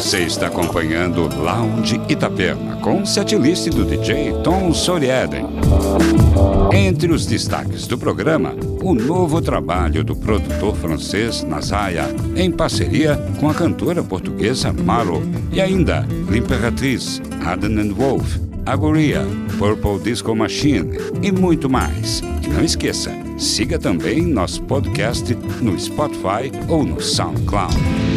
Você está acompanhando Lounge Itapema com setlist do DJ Tom Sorieden. Entre os destaques do programa, o novo trabalho do produtor francês Nazaya, em parceria com a cantora portuguesa Malo, e ainda L'Imperatriz, Adam Wolf, Agoria, Purple Disco Machine e muito mais. E não esqueça, siga também nosso podcast no Spotify ou no SoundCloud.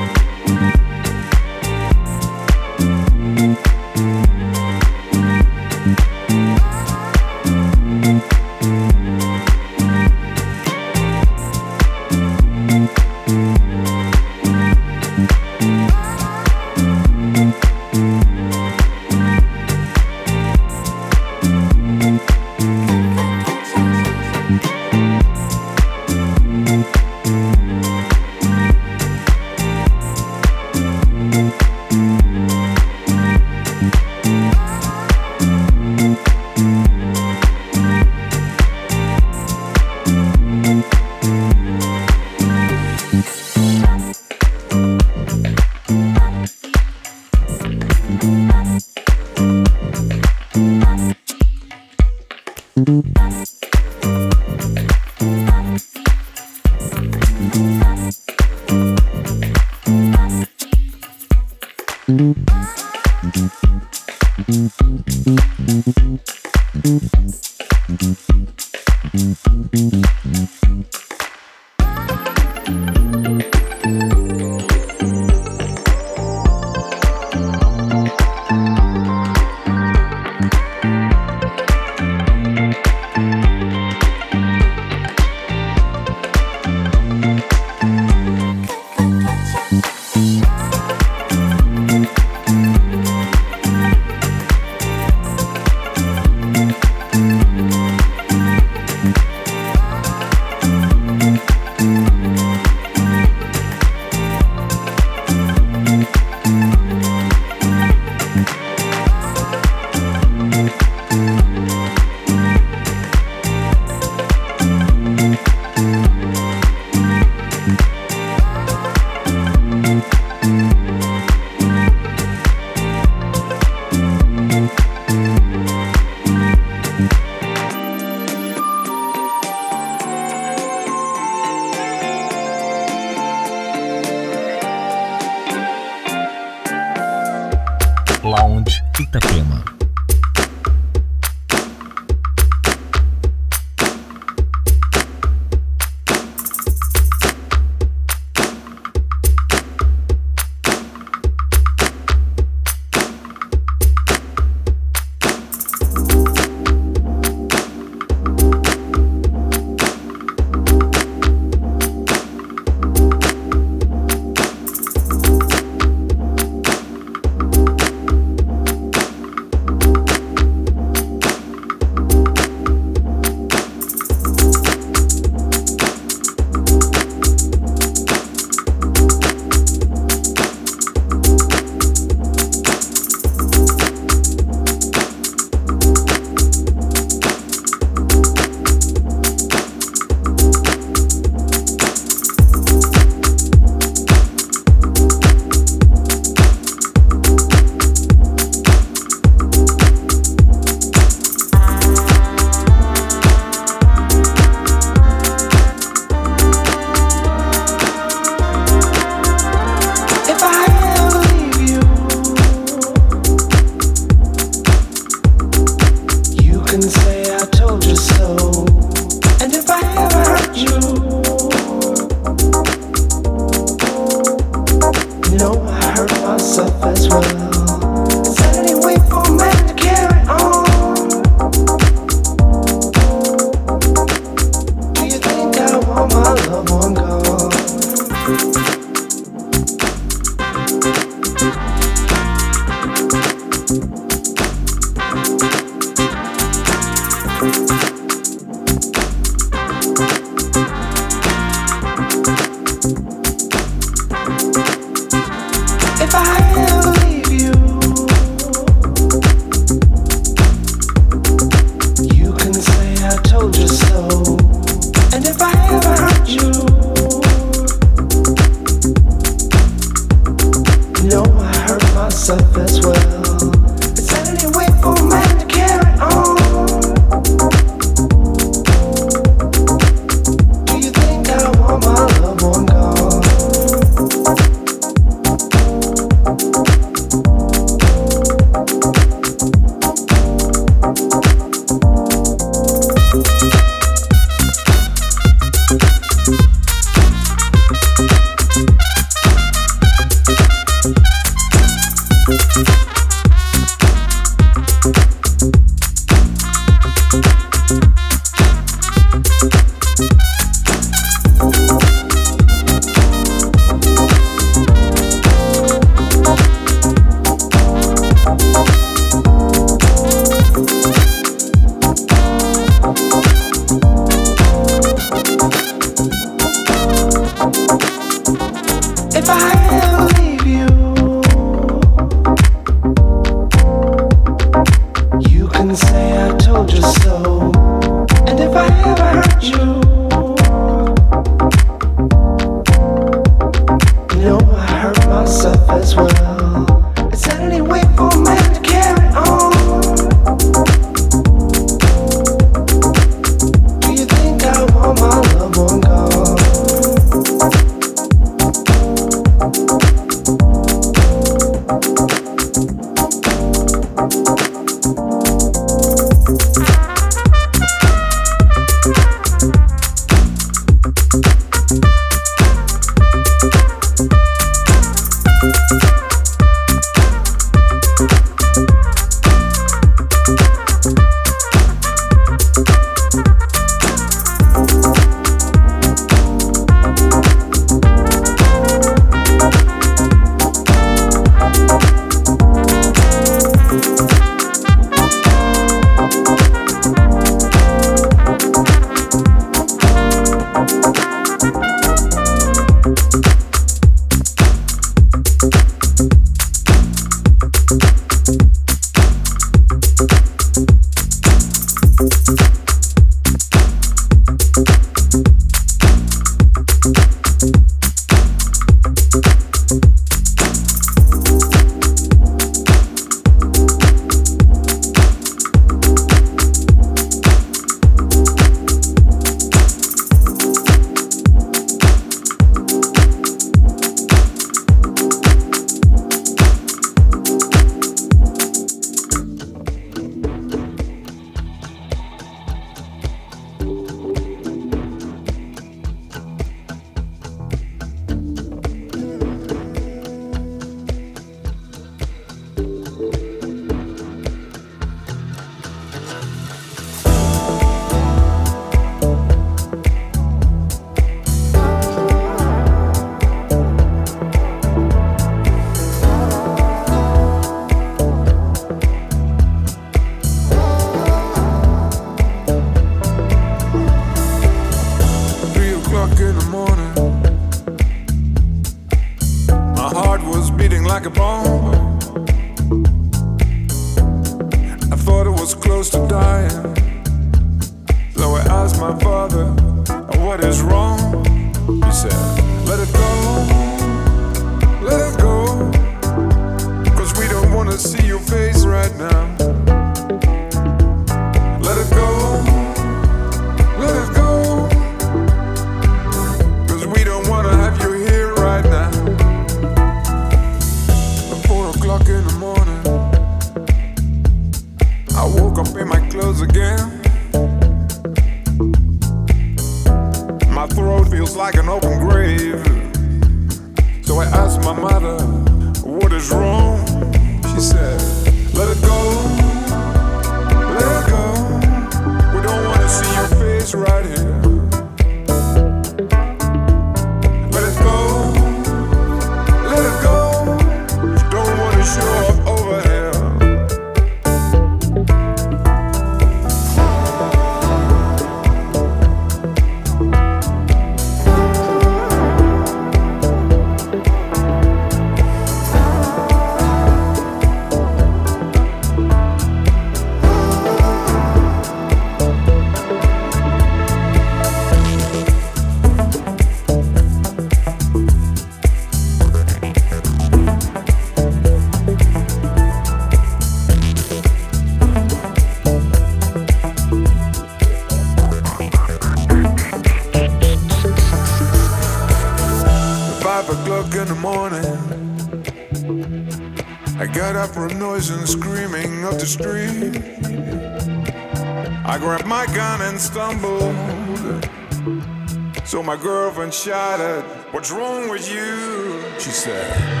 shattered. What's wrong with you? She said.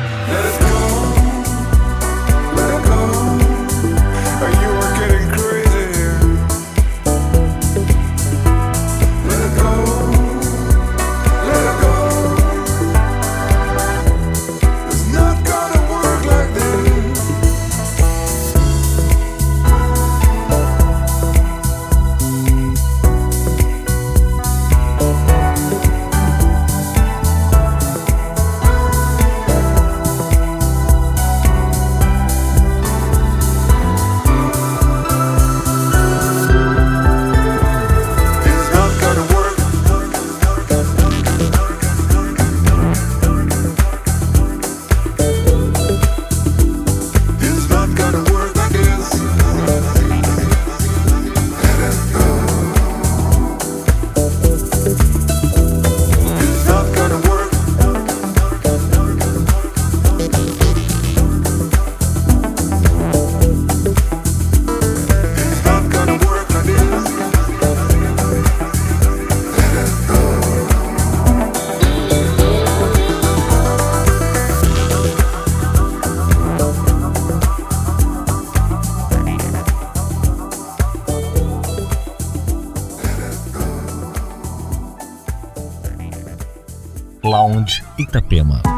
Itapema.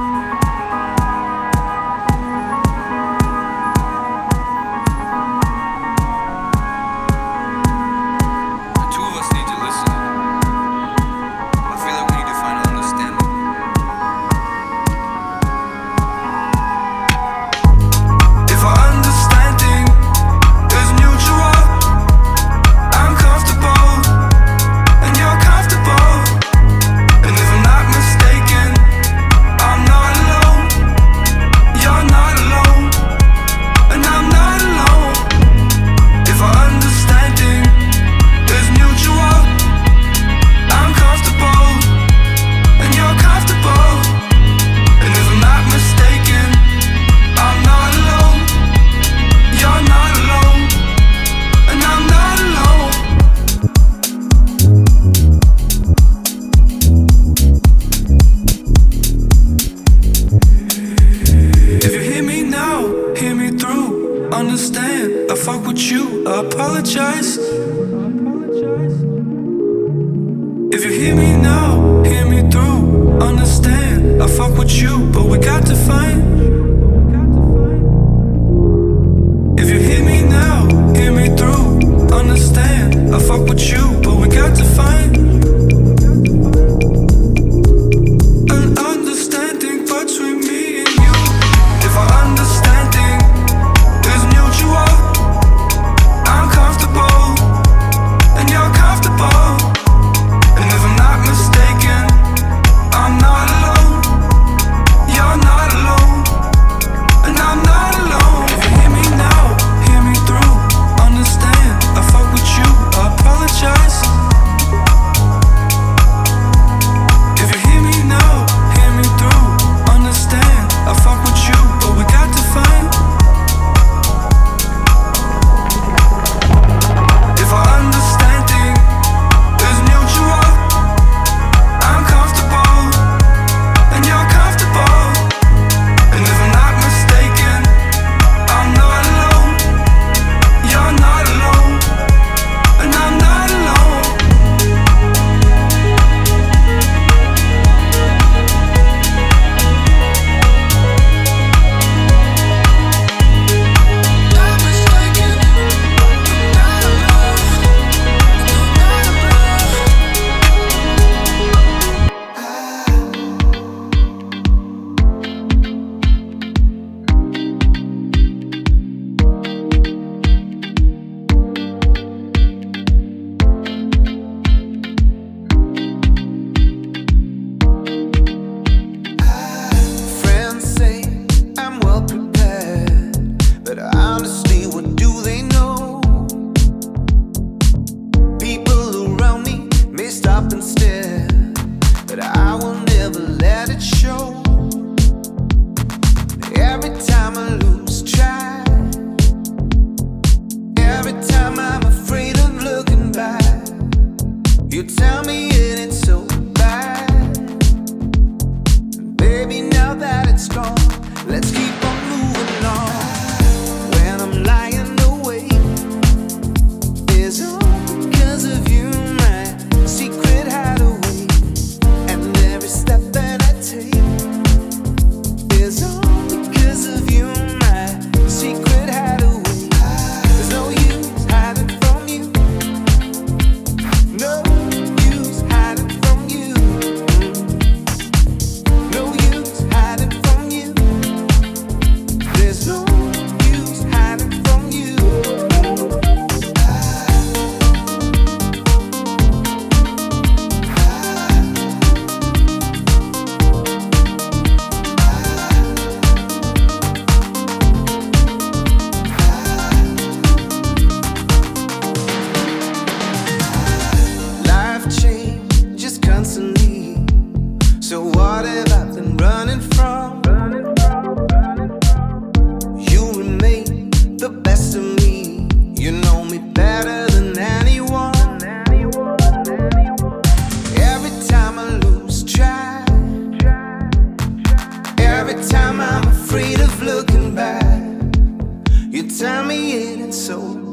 If you hear me now, hear me through, understand. I fuck with you, but we got to find. If you hear me now, hear me through, understand. I fuck with you.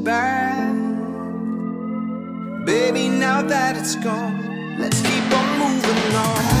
bad. Baby, now that it's gone, let's keep on moving on.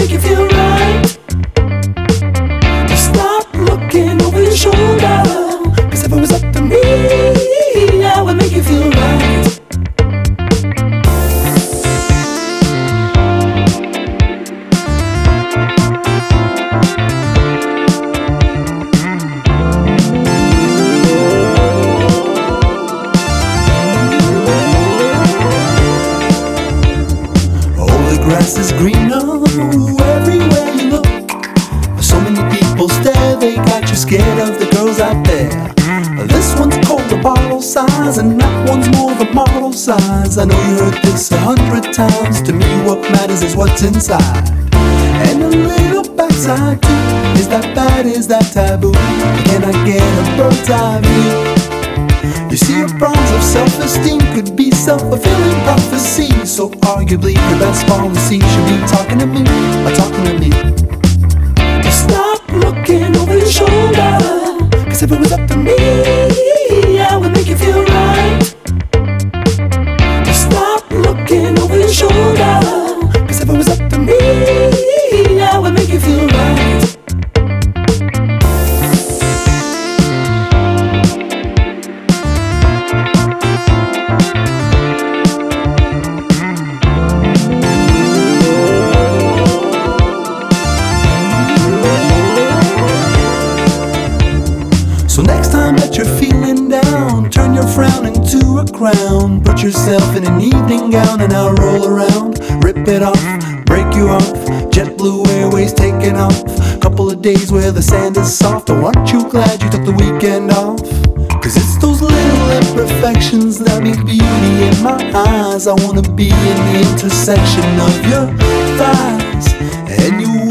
size. I know you heard this a hundred times. To me, what matters is what's inside. And a little backside too. Is that bad? Is that taboo? Can I get a bird's eye view? You see, your problems of self-esteem could be self-fulfilling prophecy. So arguably, your best policy should be talking to me, or talking to me. Stop looking over your shoulder. Cause if it was up to me, crown. Put yourself in an evening gown and I'll roll around. Rip it off, break you off. JetBlue Airways taking off. Couple of days where the sand is soft. Oh, aren't you glad you took the weekend off? Cause it's those little imperfections that make beauty in my eyes. I wanna be in the intersection of your thighs. And you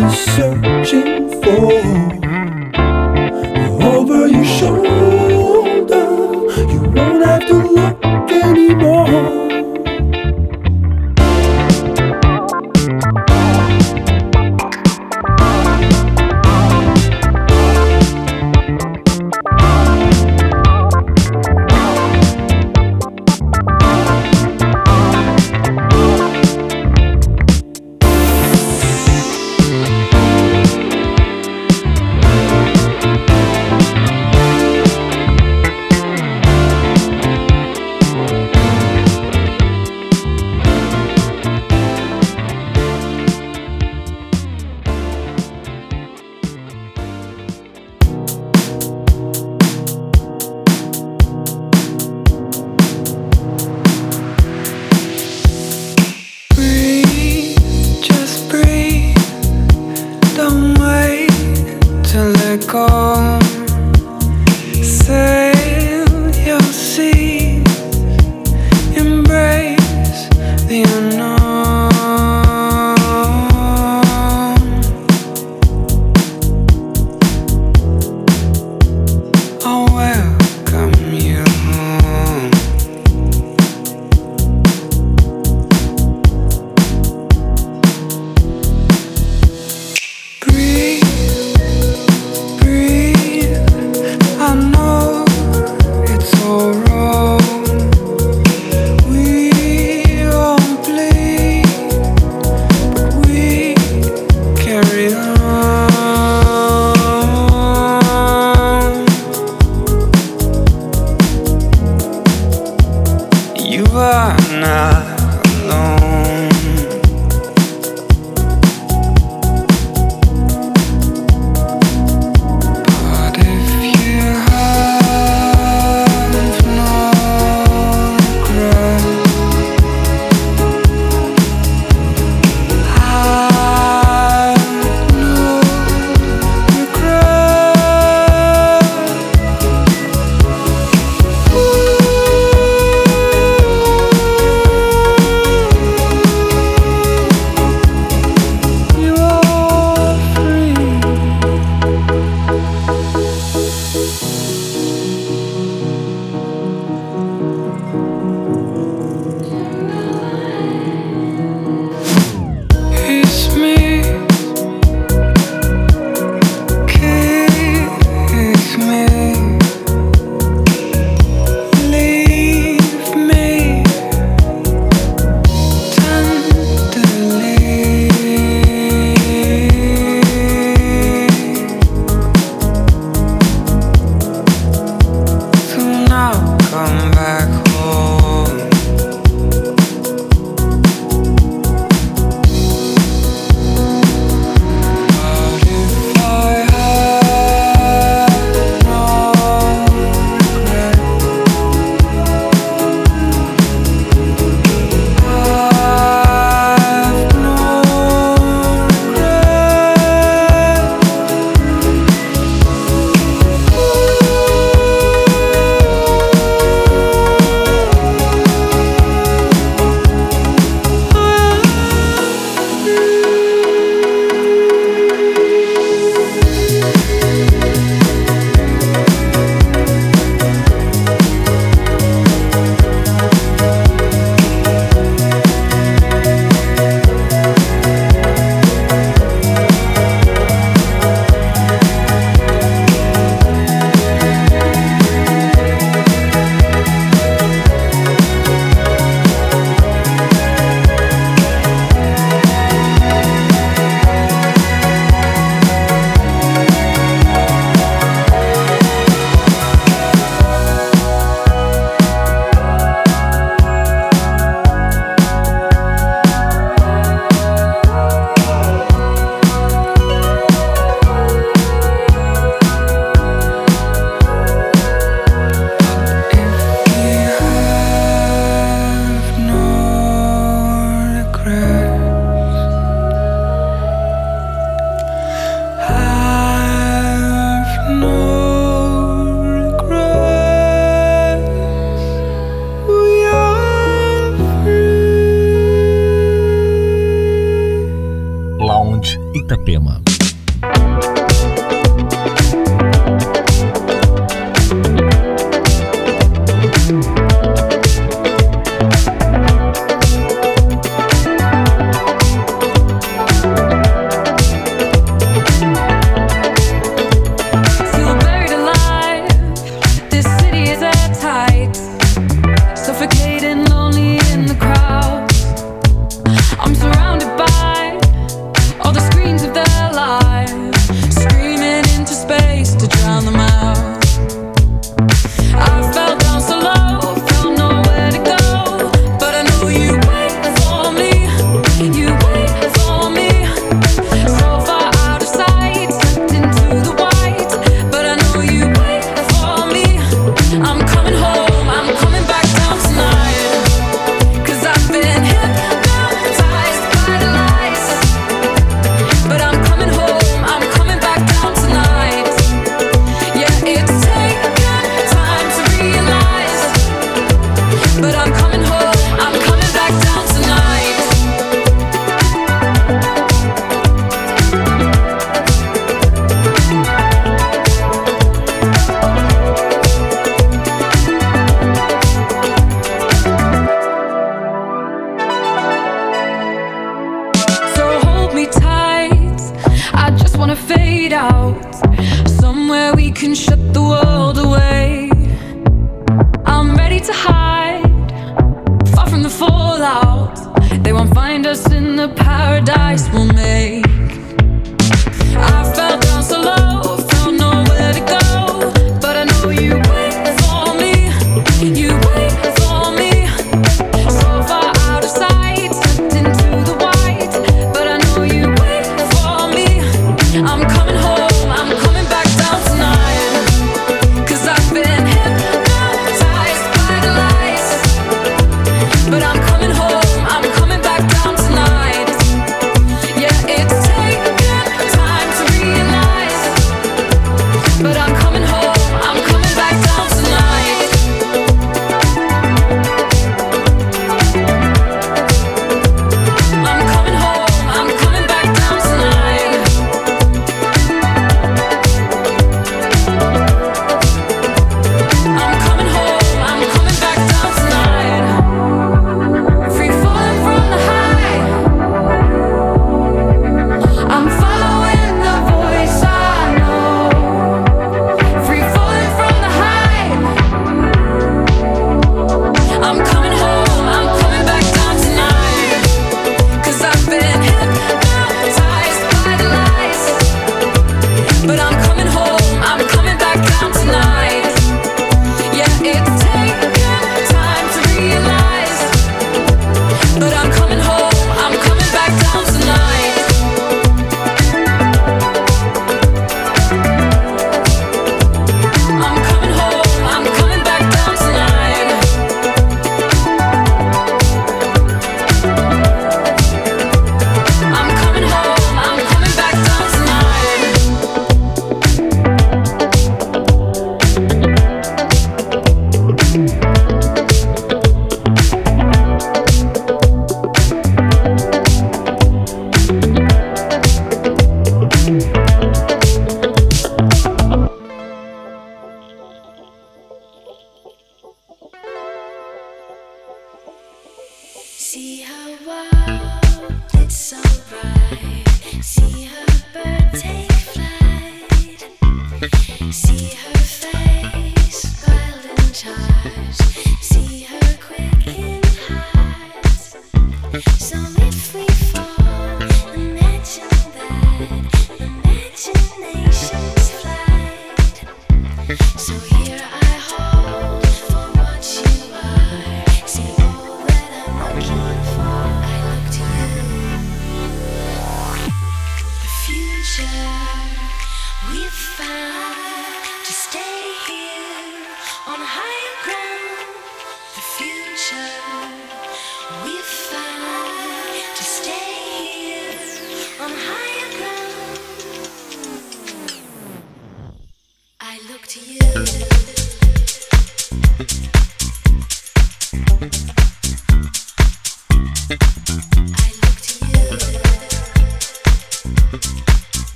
What you're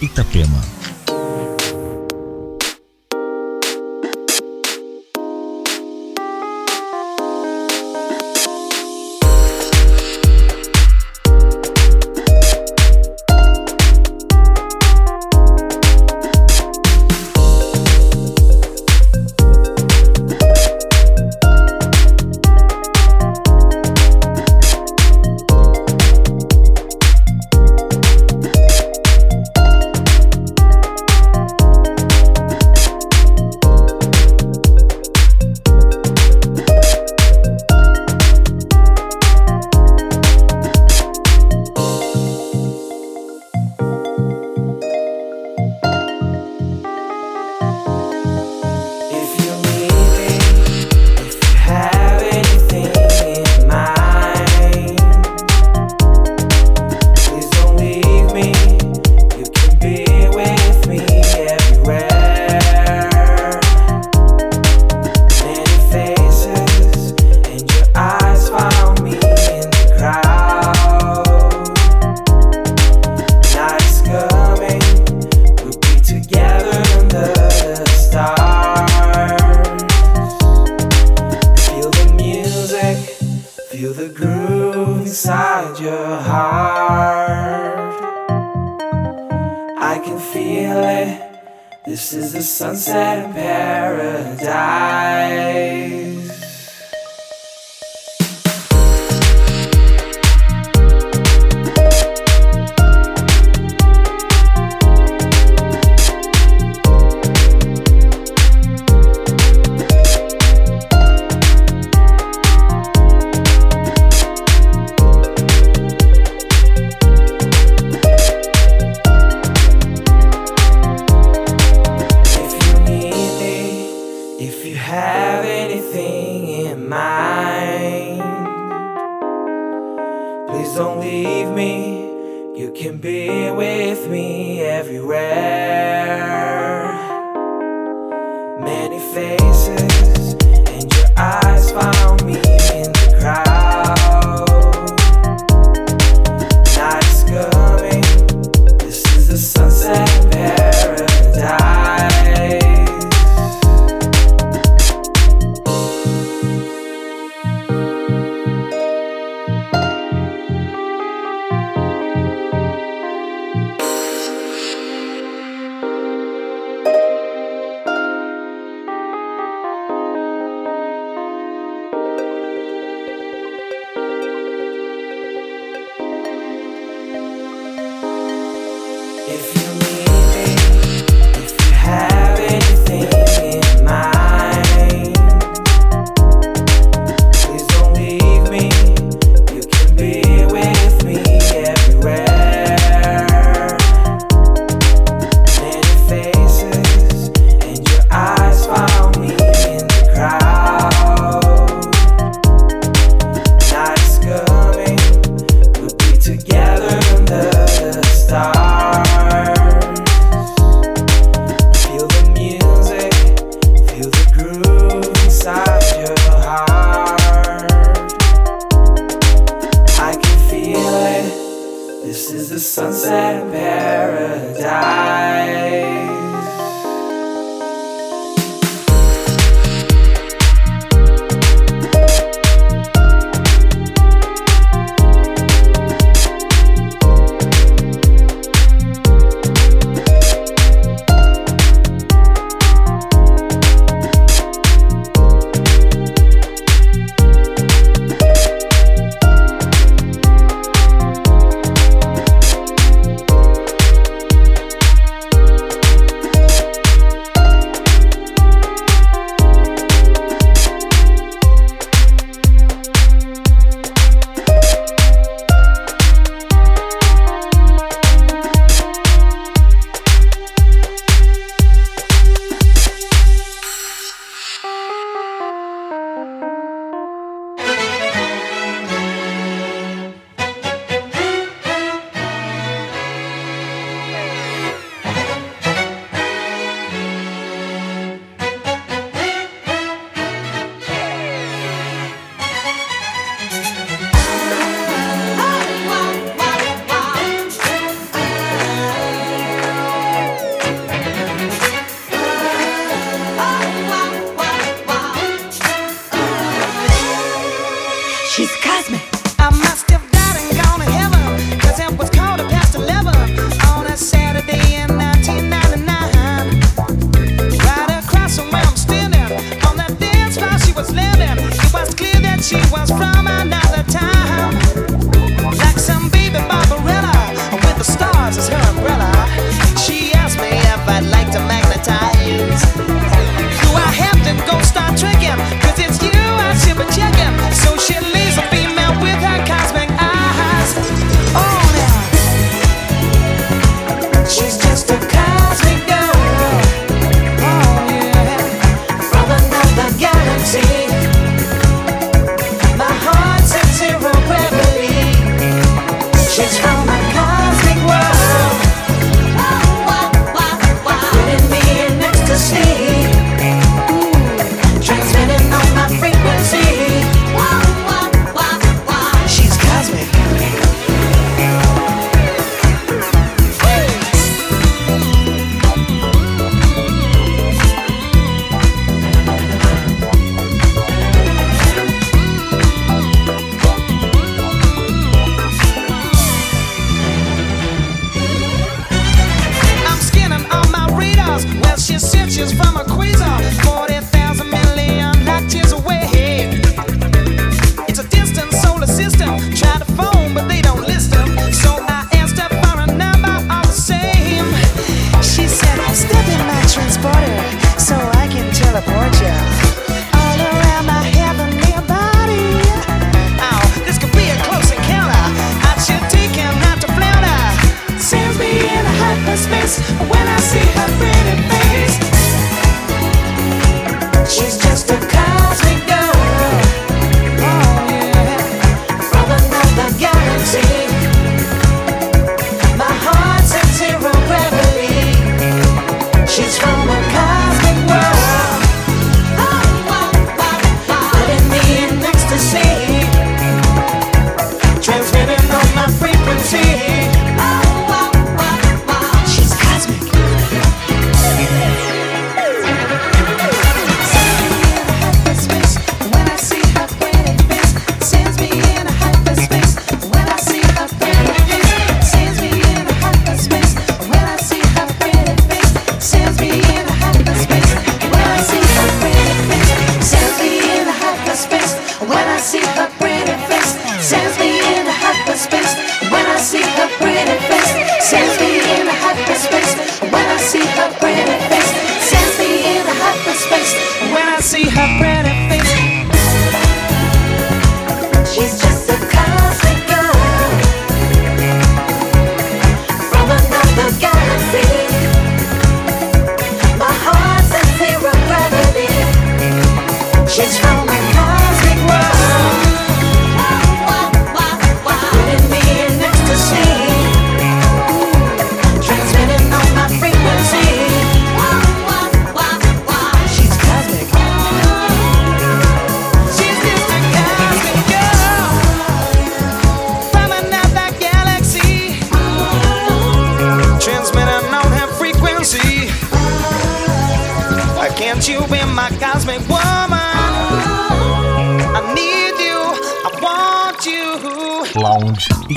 Itapema.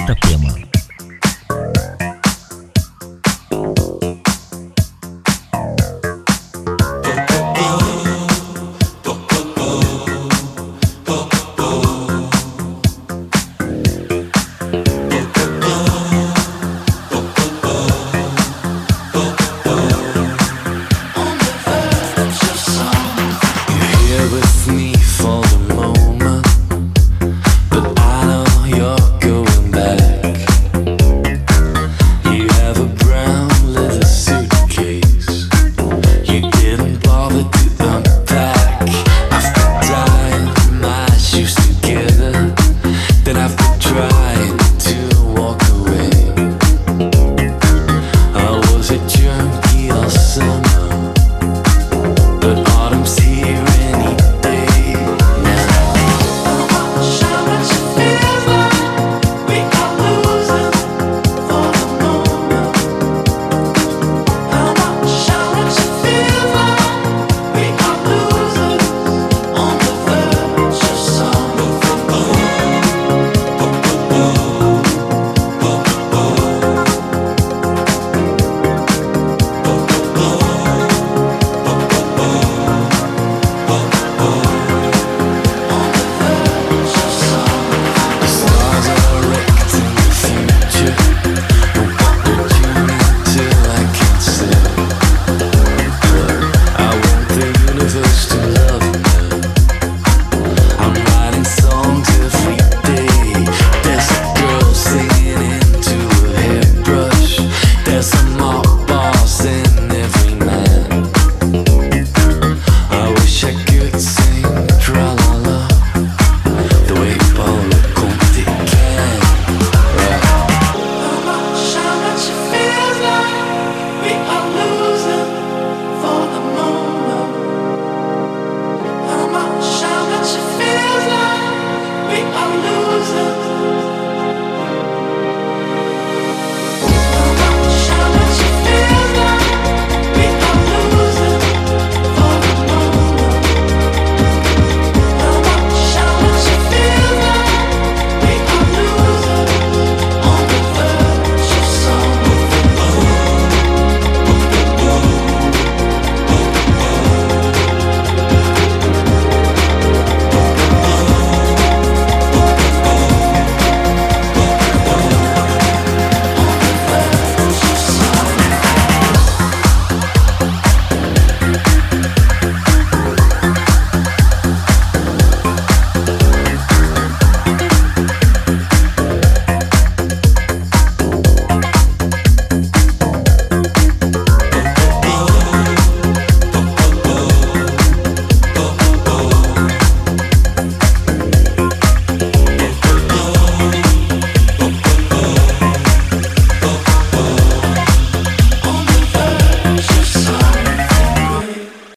Itapema.